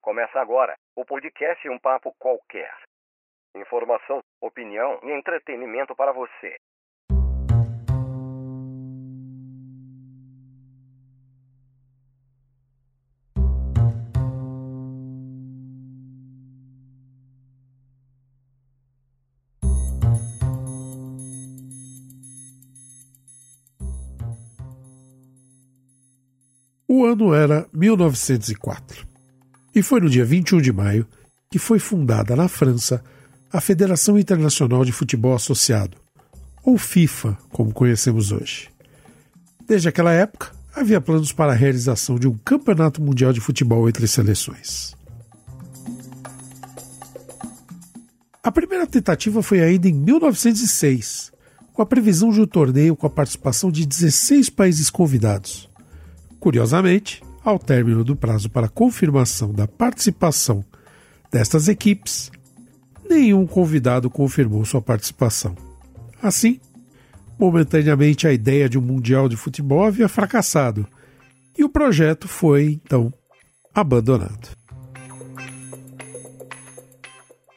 Começa agora o podcast Um Papo Qualquer. Informação, opinião e entretenimento para você. O ano era 1904. E foi no dia 21 de maio que foi fundada na França a Federação Internacional de Futebol Associado, ou FIFA, como conhecemos hoje. Desde aquela época, havia planos para a realização de um campeonato mundial de futebol entre seleções. A primeira tentativa foi ainda em 1906, com a previsão de um torneio com a participação de 16 países convidados. Curiosamente, ao término do prazo para confirmação da participação destas equipes, nenhum convidado confirmou sua participação. Assim, momentaneamente a ideia de um Mundial de Futebol havia fracassado e o projeto foi, então, abandonado.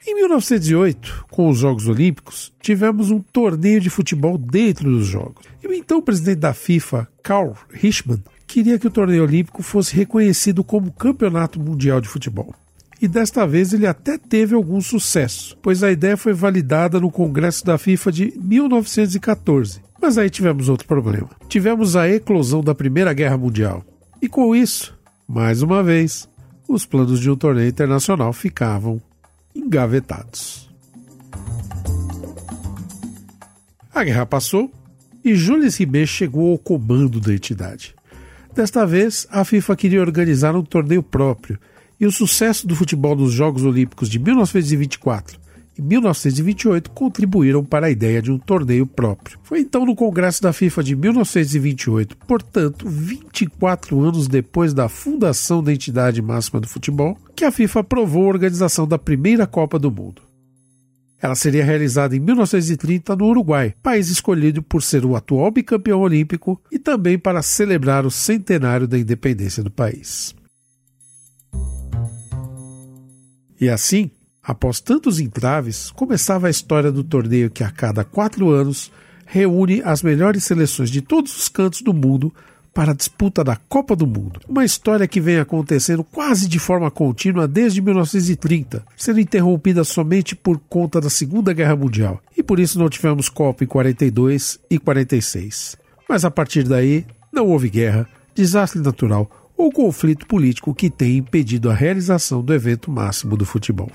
Em 1908, com os Jogos Olímpicos, tivemos um torneio de futebol dentro dos Jogos. E o então presidente da FIFA, Karl Richmann, queria que o torneio olímpico fosse reconhecido como Campeonato Mundial de Futebol. E desta vez ele até teve algum sucesso, pois a ideia foi validada no Congresso da FIFA de 1914. Mas aí tivemos outro problema. Tivemos a eclosão da Primeira Guerra Mundial. E com isso, mais uma vez, os planos de um torneio internacional ficavam engavetados. A guerra passou e Jules Rimet chegou ao comando da entidade. Desta vez, a FIFA queria organizar um torneio próprio, e o sucesso do futebol nos Jogos Olímpicos de 1924 e 1928 contribuíram para a ideia de um torneio próprio. Foi então no Congresso da FIFA de 1928, portanto, 24 anos depois da fundação da entidade máxima do futebol, que a FIFA aprovou a organização da primeira Copa do Mundo. Ela seria realizada em 1930 no Uruguai, país escolhido por ser o atual bicampeão olímpico e também para celebrar o centenário da independência do país. E assim, após tantos entraves, começava a história do torneio que a cada quatro anos reúne as melhores seleções de todos os cantos do mundo para a disputa da Copa do Mundo. Uma história que vem acontecendo quase de forma contínua desde 1930, sendo interrompida somente por conta da Segunda Guerra Mundial. E por isso não tivemos Copa em 42 e 46. Mas a partir daí, não houve guerra, desastre natural ou conflito político que tenha impedido a realização do evento máximo do futebol.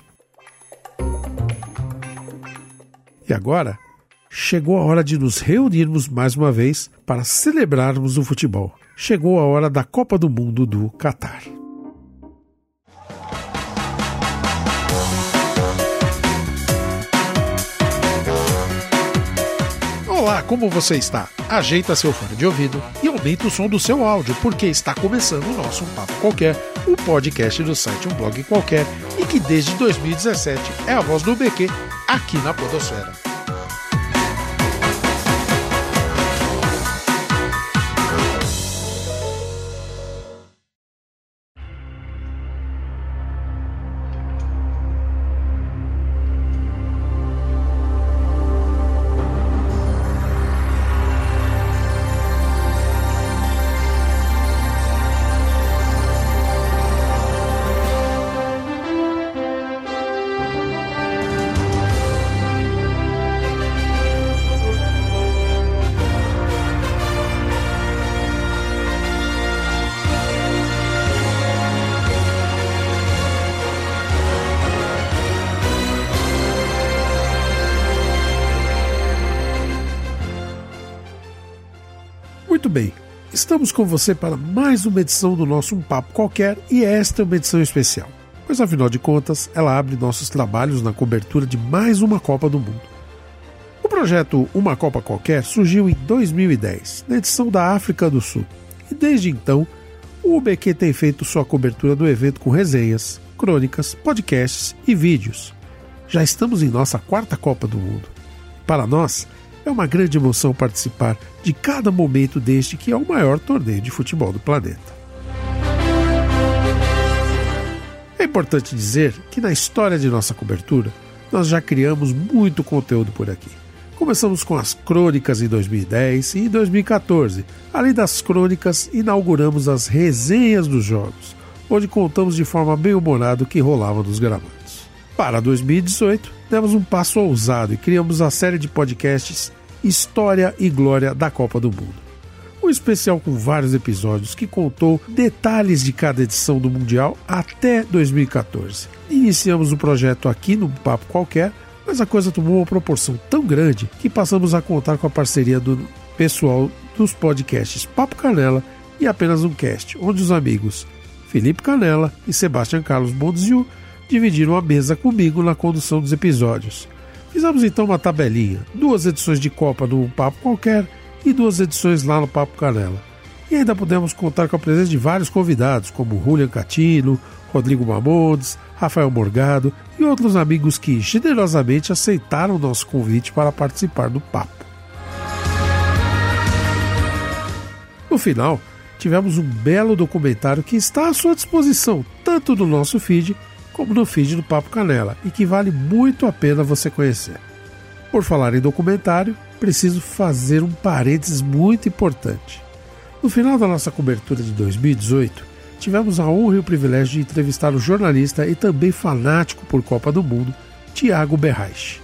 E agora, chegou a hora de nos reunirmos mais uma vez para celebrarmos o futebol. Chegou a hora da Copa do Mundo do Catar. Olá, como você está? Ajeita seu fone de ouvido e aumenta o som do seu áudio, porque está começando o nosso um Papo Qualquer, o podcast do site Um Blog Qualquer e que desde 2017 é a voz do BQ aqui na Podosfera. Muito bem, estamos com você para mais uma edição do nosso Um Papo Qualquer e esta é uma edição especial, pois afinal de contas ela abre nossos trabalhos na cobertura de mais uma Copa do Mundo. O projeto Uma Copa Qualquer surgiu em 2010, na edição da África do Sul, e desde então o UBQ tem feito sua cobertura do evento com resenhas, crônicas, podcasts e vídeos. Já estamos em nossa quarta Copa do Mundo. Para nós, é uma grande emoção participar de cada momento deste que é o maior torneio de futebol do planeta. É importante dizer que na história de nossa cobertura, nós já criamos muito conteúdo por aqui. Começamos com as crônicas em 2010 e em 2014. Além das crônicas, inauguramos as resenhas dos jogos, onde contamos de forma bem humorada o que rolava nos gramados. Para 2018, demos um passo ousado e criamos a série de podcasts História e Glória da Copa do Mundo. Um especial com vários episódios que contou detalhes de cada edição do Mundial até 2014. Iniciamos o projeto aqui no Papo Qualquer, mas a coisa tomou uma proporção tão grande que passamos a contar com a parceria do pessoal dos podcasts Papo Canela e apenas um cast, onde os amigos Felipe Canela e Sebastião Carlos Bondziu dividiram a mesa comigo na condução dos episódios. Fizemos então uma tabelinha, duas edições de Copa no Papo Qualquer e duas edições lá no Papo Canela. E ainda pudemos contar com a presença de vários convidados, como Julian Catino, Rodrigo Mamondes, Rafael Morgado e outros amigos que generosamente aceitaram o nosso convite para participar do papo. No final, tivemos um belo documentário que está à sua disposição, tanto no nosso feed como no feed do Papo Canela, e que vale muito a pena você conhecer. Por falar em documentário, preciso fazer um parênteses muito importante. No final da nossa cobertura de 2018, tivemos a honra e o privilégio de entrevistar o jornalista e também fanático por Copa do Mundo, Tiago Berraich.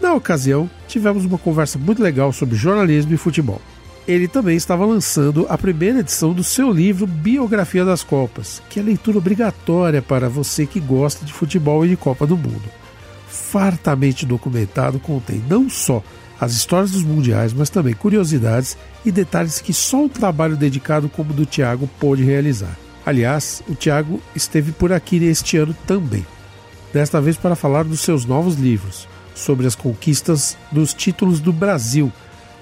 Na ocasião, tivemos uma conversa muito legal sobre jornalismo e futebol. Ele também estava lançando a primeira edição do seu livro Biografia das Copas, que é leitura obrigatória para você que gosta de futebol e de Copa do Mundo. Fartamente documentado, contém não só as histórias dos mundiais, mas também curiosidades e detalhes que só um trabalho dedicado como o do Tiago pôde realizar. Aliás, o Tiago esteve por aqui este ano também. Desta vez para falar dos seus novos livros, sobre as conquistas dos títulos do Brasil,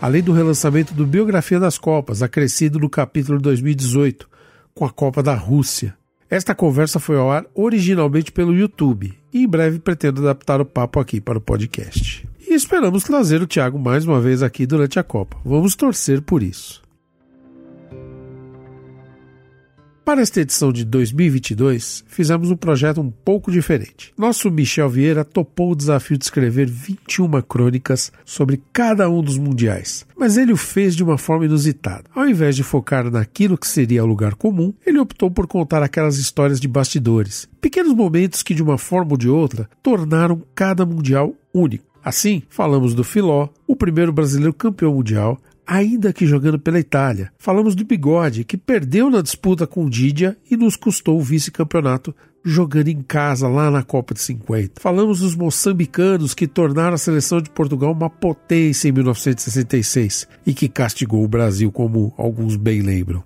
além do relançamento do Biografia das Copas, acrescido no capítulo 2018, com a Copa da Rússia. Esta conversa foi ao ar originalmente pelo YouTube e em breve pretendo adaptar o papo aqui para o podcast. E esperamos trazer o Thiago mais uma vez aqui durante a Copa. Vamos torcer por isso. Para esta edição de 2022, fizemos um projeto um pouco diferente. Nosso Michel Vieira topou o desafio de escrever 21 crônicas sobre cada um dos mundiais, mas ele o fez de uma forma inusitada. Ao invés de focar naquilo que seria o lugar comum, ele optou por contar aquelas histórias de bastidores, pequenos momentos que, de uma forma ou de outra, tornaram cada mundial único. Assim, falamos do Filó, o primeiro brasileiro campeão mundial, ainda que jogando pela Itália. Falamos do Bigode, que perdeu na disputa com Didia e nos custou o vice-campeonato jogando em casa lá na Copa de 50. Falamos dos moçambicanos que tornaram a seleção de Portugal uma potência em 1966 e que castigou o Brasil, como alguns bem lembram.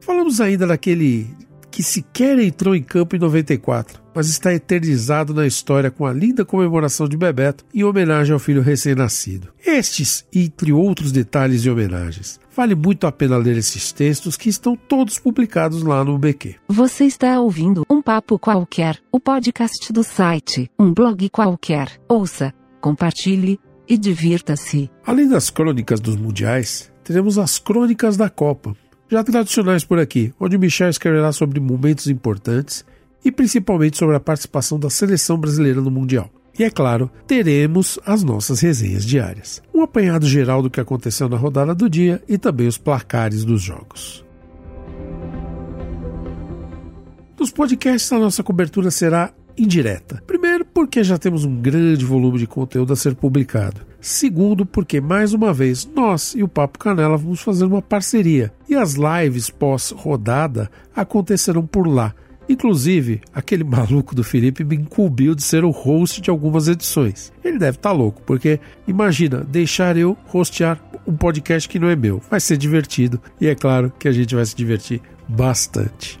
Falamos ainda daquele que sequer entrou em campo em 94, mas está eternizado na história com a linda comemoração de Bebeto em homenagem ao filho recém-nascido. Estes, entre outros detalhes e homenagens. Vale muito a pena ler esses textos que estão todos publicados lá no BQ. Você está ouvindo um papo qualquer, o podcast do site, um blog qualquer. Ouça, compartilhe e divirta-se. Além das crônicas dos mundiais, teremos as crônicas da Copa, já tradicionais por aqui, onde Michel escreverá sobre momentos importantes e principalmente sobre a participação da seleção brasileira no Mundial. E é claro, teremos as nossas resenhas diárias. Um apanhado geral do que aconteceu na rodada do dia e também os placares dos jogos. Nos podcasts, a nossa cobertura será indireta. Primeiro, porque já temos um grande volume de conteúdo a ser publicado. Segundo, porque mais uma vez nós e o Papo Canela vamos fazer uma parceria e as lives pós-rodada acontecerão por lá. Inclusive, aquele maluco do Felipe me incumbiu de ser o host de algumas edições. Ele deve estar tá louco, porque imagina deixar eu hostear um podcast que não é meu. Vai ser divertido e é claro que a gente vai se divertir bastante.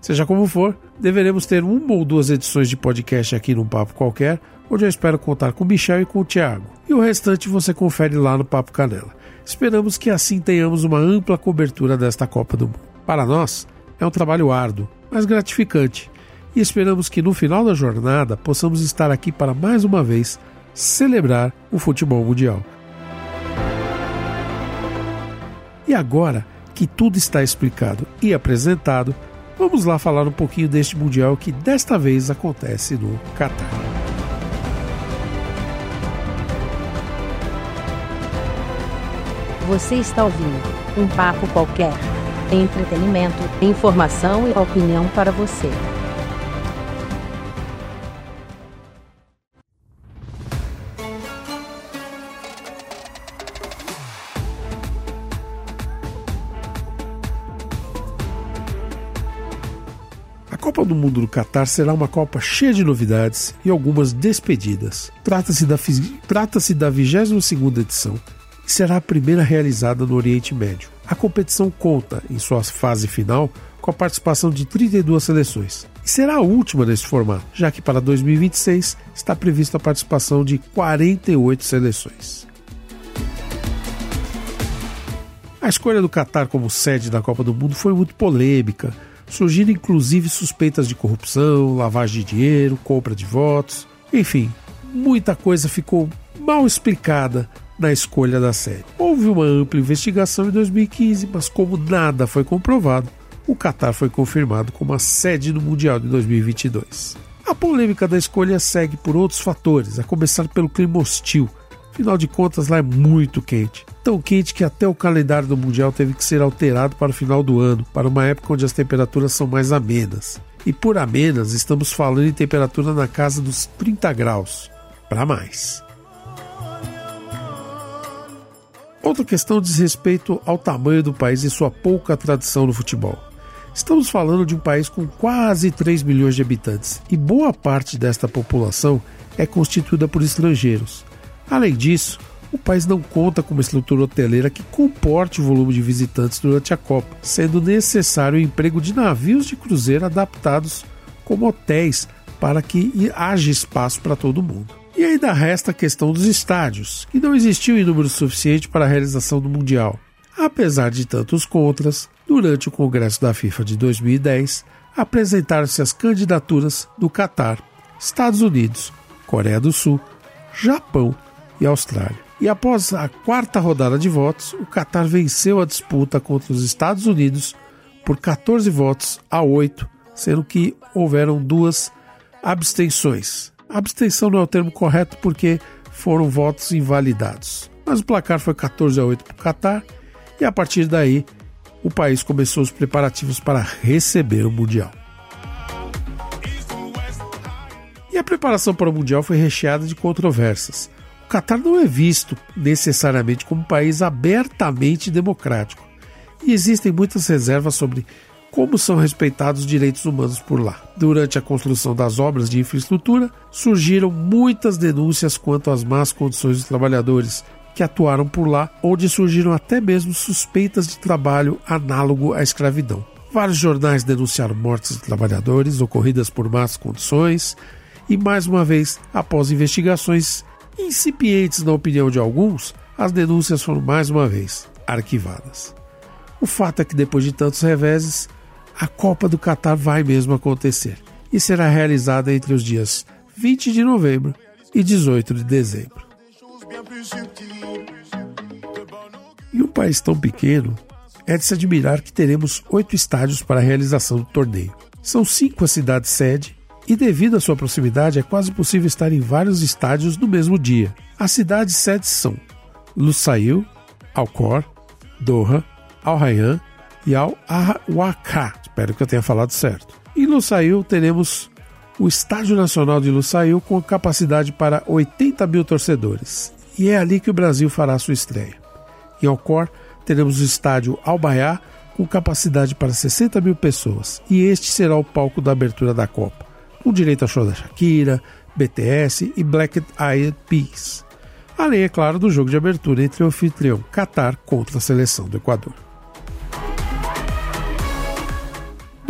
Seja como for, deveremos ter uma ou duas edições de podcast aqui no Papo Qualquer, onde eu espero contar com o Michel e com o Thiago. E o restante você confere lá no Papo Canela. Esperamos que assim tenhamos uma ampla cobertura desta Copa do Mundo. Para nós, é um trabalho árduo, mas gratificante, e esperamos que no final da jornada possamos estar aqui para mais uma vez celebrar o futebol mundial. E agora, que tudo está explicado e apresentado, vamos lá falar um pouquinho deste Mundial que desta vez acontece no Catar. Você está ouvindo um papo qualquer. Entretenimento, informação e opinião para você. A Copa do Mundo do Catar será uma Copa cheia de novidades e algumas despedidas. Trata-se da, trata da 22ª edição e será a primeira realizada no Oriente Médio. A competição conta, em sua fase final, com a participação de 32 seleções. E será a última nesse formato, já que para 2026 está prevista a participação de 48 seleções. A escolha do Catar como sede da Copa do Mundo foi muito polêmica, surgindo inclusive suspeitas de corrupção, lavagem de dinheiro, compra de votos, enfim, muita coisa ficou mal explicada na escolha da sede. Houve uma ampla investigação em 2015, mas como nada foi comprovado, o Catar foi confirmado como a sede do Mundial de 2022. A polêmica da escolha segue por outros fatores, a começar pelo clima hostil. Afinal de contas, lá é muito quente. Tão quente que até o calendário do Mundial teve que ser alterado para o final do ano, para uma época onde as temperaturas são mais amenas. E por amenas, estamos falando em temperatura na casa dos 30 graus, para mais. Outra questão diz respeito ao tamanho do país e sua pouca tradição no futebol. Estamos falando de um país com quase 3 milhões de habitantes e boa parte desta população é constituída por estrangeiros. Além disso, o país não conta com uma estrutura hoteleira que comporte o volume de visitantes durante a Copa, sendo necessário o emprego de navios de cruzeiro adaptados como hotéis para que haja espaço para todo mundo. E ainda resta a questão dos estádios, que não existiu em número suficiente para a realização do Mundial. Apesar de tantos contras, durante o Congresso da FIFA de 2010, apresentaram-se as candidaturas do Catar, Estados Unidos, Coreia do Sul, Japão e Austrália. E após a quarta rodada de votos, o Catar venceu a disputa contra os Estados Unidos por 14 votos a 8, sendo que houveram duas abstenções. Abstenção não é o termo correto porque foram votos invalidados. Mas o placar foi 14 a 8 para o Catar e a partir daí o país começou os preparativos para receber o Mundial. E a preparação para o Mundial foi recheada de controvérsias. O Catar não é visto necessariamente como um país abertamente democrático e existem muitas reservas sobre como são respeitados os direitos humanos por lá. Durante a construção das obras de infraestrutura, surgiram muitas denúncias quanto às más condições dos trabalhadores que atuaram por lá, onde surgiram até mesmo suspeitas de trabalho análogo à escravidão. Vários jornais denunciaram mortes de trabalhadores ocorridas por más condições, e mais uma vez, após investigações incipientes na opinião de alguns, as denúncias foram mais uma vez arquivadas. O fato é que depois de tantos reveses, a Copa do Catar vai mesmo acontecer e será realizada entre os dias 20 de novembro e 18 de dezembro. Em um país tão pequeno, é de se admirar que teremos oito estádios para a realização do torneio. São cinco as cidades sede e, devido à sua proximidade, é quase possível estar em vários estádios no mesmo dia. As cidades sedes são Lusail, Alcor, Doha, Al Rayyan e Al Awaka. Espero que eu tenha falado certo. Em Lusail teremos o Estádio Nacional de Lusail com capacidade para 80 mil torcedores. E é ali que o Brasil fará sua estreia. Em Alcor teremos o estádio Albaiá com capacidade para 60 mil pessoas. E este será o palco da abertura da Copa, com direito a show da Shakira, BTS e Black Eyed Peas. Além, é claro, do jogo de abertura entre o anfitrião Qatar contra a seleção do Equador.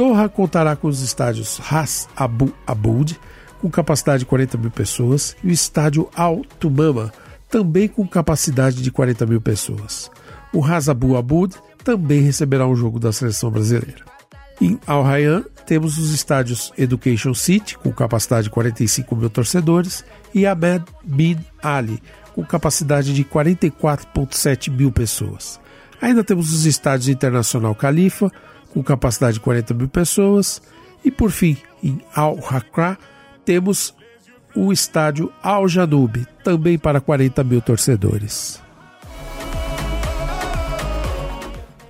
Doha contará com os estádios Ras Abu Aboud, com capacidade de 40 mil pessoas, e o estádio Al Tumama, também com capacidade de 40 mil pessoas. O Ras Abu Aboud também receberá um jogo da seleção brasileira. Em Al Rayyan, temos os estádios Education City, com capacidade de 45 mil torcedores, e Ahmed Bin Ali, com capacidade de 44,7 mil pessoas. Ainda temos os estádios Internacional Califa, com capacidade de 40 mil pessoas, e por fim, em Al-Hakra, temos o estádio Al Janub, também para 40 mil torcedores.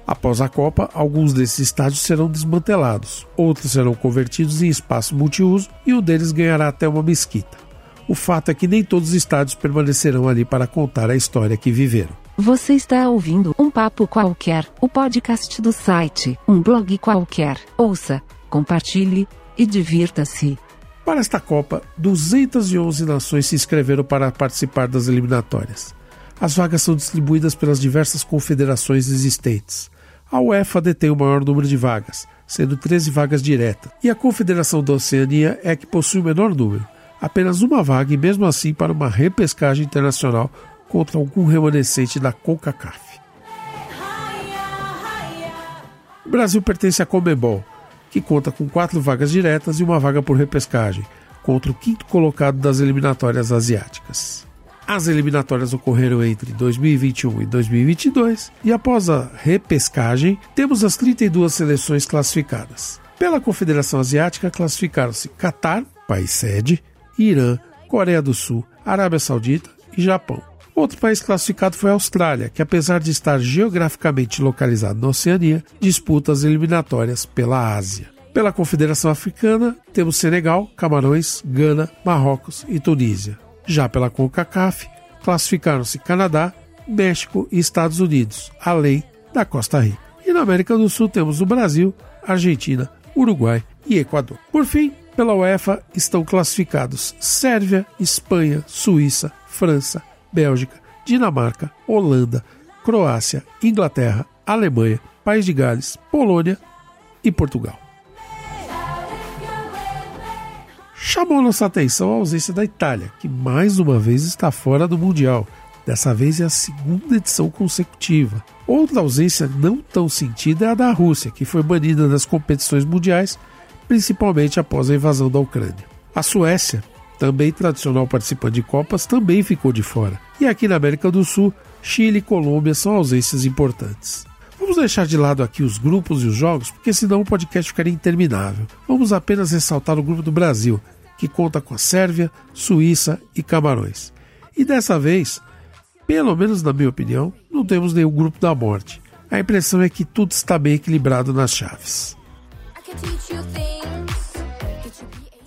Após a Copa, alguns desses estádios serão desmantelados, outros serão convertidos em espaço multiuso e um deles ganhará até uma mesquita. O fato é que nem todos os estádios permanecerão ali para contar a história que viveram. Você está ouvindo um papo qualquer, o podcast do site, um blog qualquer. Ouça, compartilhe e divirta-se. Para esta Copa, 211 nações se inscreveram para participar das eliminatórias. As vagas são distribuídas pelas diversas confederações existentes. A UEFA detém o maior número de vagas, sendo 13 vagas diretas, e a Confederação da Oceania é que possui o menor número, apenas uma vaga e mesmo assim para uma repescagem internacional contra algum remanescente da CONCACAF. O Brasil pertence à Comebol, que conta com quatro vagas diretas e uma vaga por repescagem, contra o quinto colocado das eliminatórias asiáticas. As eliminatórias ocorreram entre 2021 e 2022 e após a repescagem, temos as 32 seleções classificadas. Pela Confederação Asiática classificaram-se Catar, país sede, Irã, Coreia do Sul, Arábia Saudita e Japão. Outro país classificado foi a Austrália, que apesar de estar geograficamente localizado na Oceania, disputa as eliminatórias pela Ásia. Pela Confederação Africana, temos Senegal, Camarões, Gana, Marrocos e Tunísia. Já pela CONCACAF, classificaram-se Canadá, México e Estados Unidos, além da Costa Rica. E na América do Sul temos o Brasil, Argentina, Uruguai e Equador. Por fim, pela UEFA estão classificados Sérvia, Espanha, Suíça, França, Bélgica, Dinamarca, Holanda, Croácia, Inglaterra, Alemanha, País de Gales, Polônia e Portugal. Chamou nossa atenção a ausência da Itália, que mais uma vez está fora do Mundial. Dessa vez é a segunda edição consecutiva. Outra ausência não tão sentida é a da Rússia, que foi banida das competições mundiais, principalmente após a invasão da Ucrânia. A Suécia, também tradicional participante de Copas, também ficou de fora. E aqui na América do Sul, Chile e Colômbia são ausências importantes. Vamos deixar de lado aqui os grupos e os jogos, porque senão o podcast ficaria interminável. Vamos apenas ressaltar o grupo do Brasil, que conta com a Sérvia, Suíça e Camarões. E dessa vez, pelo menos na minha opinião, não temos nenhum grupo da morte. A impressão é que tudo está bem equilibrado nas chaves.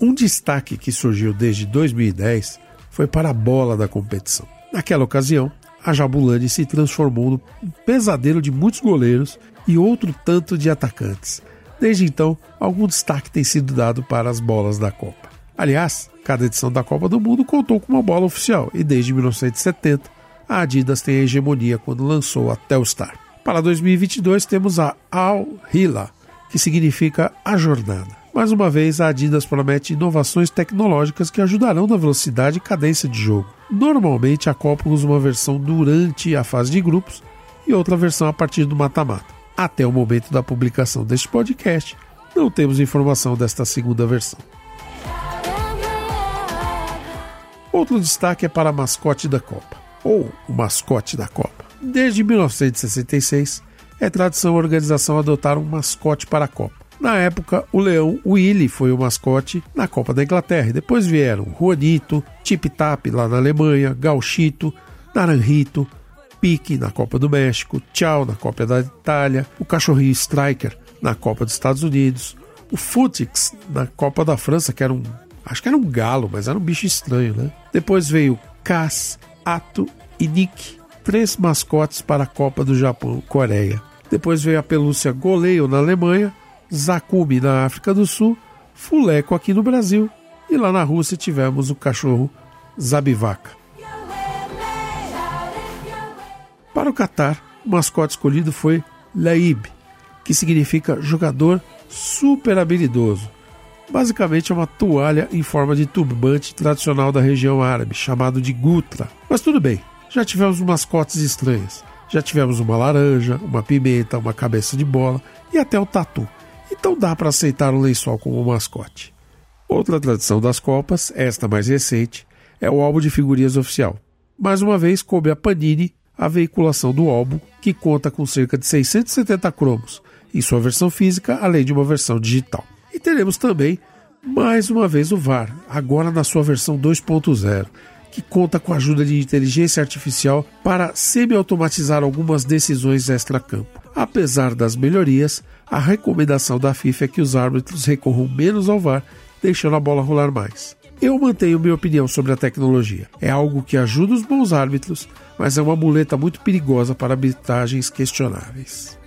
Um destaque que surgiu desde 2010 foi para a bola da competição. Naquela ocasião, a Jabulani se transformou no pesadelo de muitos goleiros e outro tanto de atacantes. Desde então, algum destaque tem sido dado para as bolas da Copa. Aliás, cada edição da Copa do Mundo contou com uma bola oficial e desde 1970 a Adidas tem a hegemonia quando lançou a Telstar. Para 2022 temos a Al Hila, que significa a jornada. Mais uma vez, a Adidas promete inovações tecnológicas que ajudarão na velocidade e cadência de jogo. Normalmente, a Copa usa uma versão durante a fase de grupos e outra versão a partir do mata-mata. Até o momento da publicação deste podcast, não temos informação desta segunda versão. Outro destaque é para a mascote da Copa, ou o mascote da Copa. Desde 1966, é tradição a organização adotar um mascote para a Copa. Na época, o leão Willy foi o mascote na Copa da Inglaterra. E depois vieram Juanito, Tip Tap lá na Alemanha, Gauchito, Naranjito, Pique na Copa do México, Tchau na Copa da Itália, o cachorrinho Striker na Copa dos Estados Unidos, o Futix na Copa da França, que era um. Acho que era um galo, mas era um bicho estranho, né? Depois veio Cass, Ato e Nick, três mascotes para a Copa do Japão, Coreia. Depois veio a pelúcia Goleio na Alemanha, Zakumi na África do Sul, Fuleco aqui no Brasil e lá na Rússia tivemos o cachorro Zabivaca. Para o Catar, o mascote escolhido foi Laib, que significa jogador super habilidoso. Basicamente é uma toalha em forma de turbante tradicional da região árabe, chamado de gutra. Mas tudo bem, já tivemos mascotes estranhas. Já tivemos uma laranja, uma pimenta, uma cabeça de bola e até o tatu. Então dá para aceitar o lençol como mascote. Outra tradição das Copas, esta mais recente, é o álbum de figurinhas oficial. Mais uma vez, coube a Panini a veiculação do álbum, que conta com cerca de 670 cromos em sua versão física, além de uma versão digital. E teremos também, mais uma vez, o VAR, agora na sua versão 2.0, que conta com a ajuda de inteligência artificial para semi-automatizar algumas decisões extra-campo. Apesar das melhorias, a recomendação da FIFA é que os árbitros recorram menos ao VAR, deixando a bola rolar mais. Eu mantenho minha opinião sobre a tecnologia. É algo que ajuda os bons árbitros, mas é uma muleta muito perigosa para arbitragens questionáveis.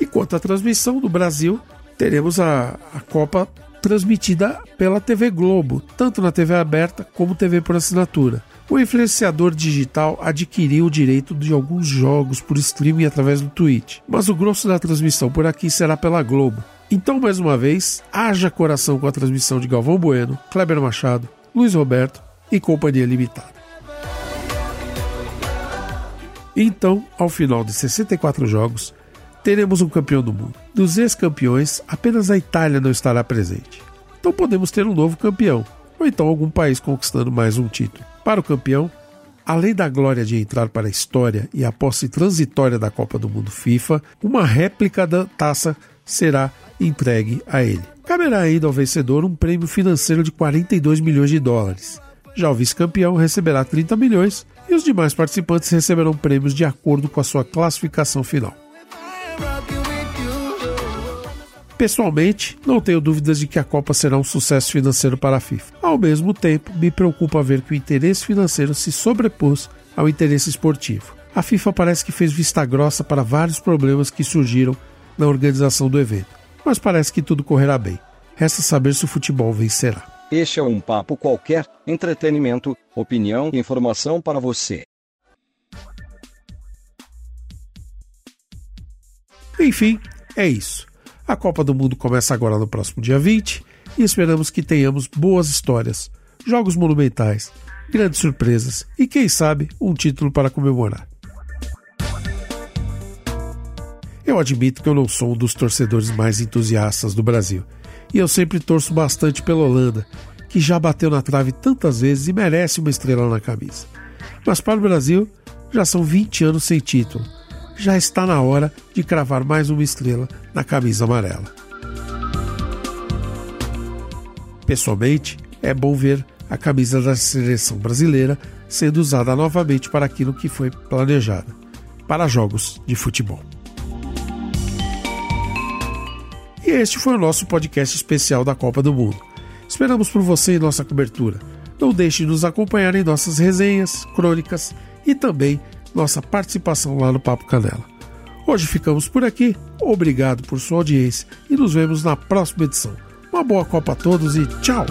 E quanto à transmissão do Brasil, teremos a, a Copa transmitida pela TV Globo, tanto na TV aberta como TV por assinatura. O influenciador digital adquiriu o direito de alguns jogos por streaming através do Twitch, mas o grosso da transmissão por aqui será pela Globo. Então, mais uma vez, haja coração com a transmissão de Galvão Bueno, Kleber Machado, Luiz Roberto e Companhia Limitada. Então, ao final de 64 jogos, teremos um campeão do mundo. Dos ex-campeões, apenas a Itália não estará presente. Então podemos ter um novo campeão, ou então algum país conquistando mais um título. Para o campeão, além da glória de entrar para a história e a posse transitória da Copa do Mundo FIFA, uma réplica da taça será entregue a ele. Caberá ainda ao vencedor um prêmio financeiro de 42 milhões de dólares. Já o vice-campeão receberá 30 milhões e os demais participantes receberão prêmios de acordo com a sua classificação final. Pessoalmente, não tenho dúvidas de que a Copa será um sucesso financeiro para a FIFA. Ao mesmo tempo, me preocupa ver que o interesse financeiro se sobrepôs ao interesse esportivo. A FIFA parece que fez vista grossa para vários problemas que surgiram na organização do evento, mas parece que tudo correrá bem. Resta saber se o futebol vencerá. Este é um papo qualquer, entretenimento, opinião e informação para você. Enfim, é isso. A Copa do Mundo começa agora no próximo dia 20 e esperamos que tenhamos boas histórias, jogos monumentais, grandes surpresas e, quem sabe, um título para comemorar. Eu admito que eu não sou um dos torcedores mais entusiastas do Brasil e eu sempre torço bastante pela Holanda, que já bateu na trave tantas vezes e merece uma estrela na camisa. Mas para o Brasil, já são 20 anos sem título já está na hora de cravar mais uma estrela na camisa amarela. Pessoalmente, é bom ver a camisa da seleção brasileira sendo usada novamente para aquilo que foi planejado para jogos de futebol. E este foi o nosso podcast especial da Copa do Mundo. Esperamos por você em nossa cobertura. Não deixe de nos acompanhar em nossas resenhas, crônicas e também nossa participação lá no Papo Canela. Hoje ficamos por aqui, obrigado por sua audiência e nos vemos na próxima edição. Uma boa Copa a todos e tchau!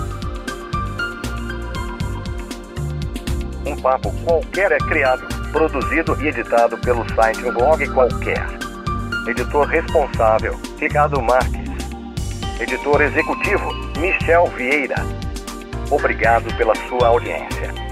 Um papo qualquer é criado, produzido e editado pelo site Blog Qualquer. Editor responsável, Ricardo Marques. Editor executivo, Michel Vieira. Obrigado pela sua audiência.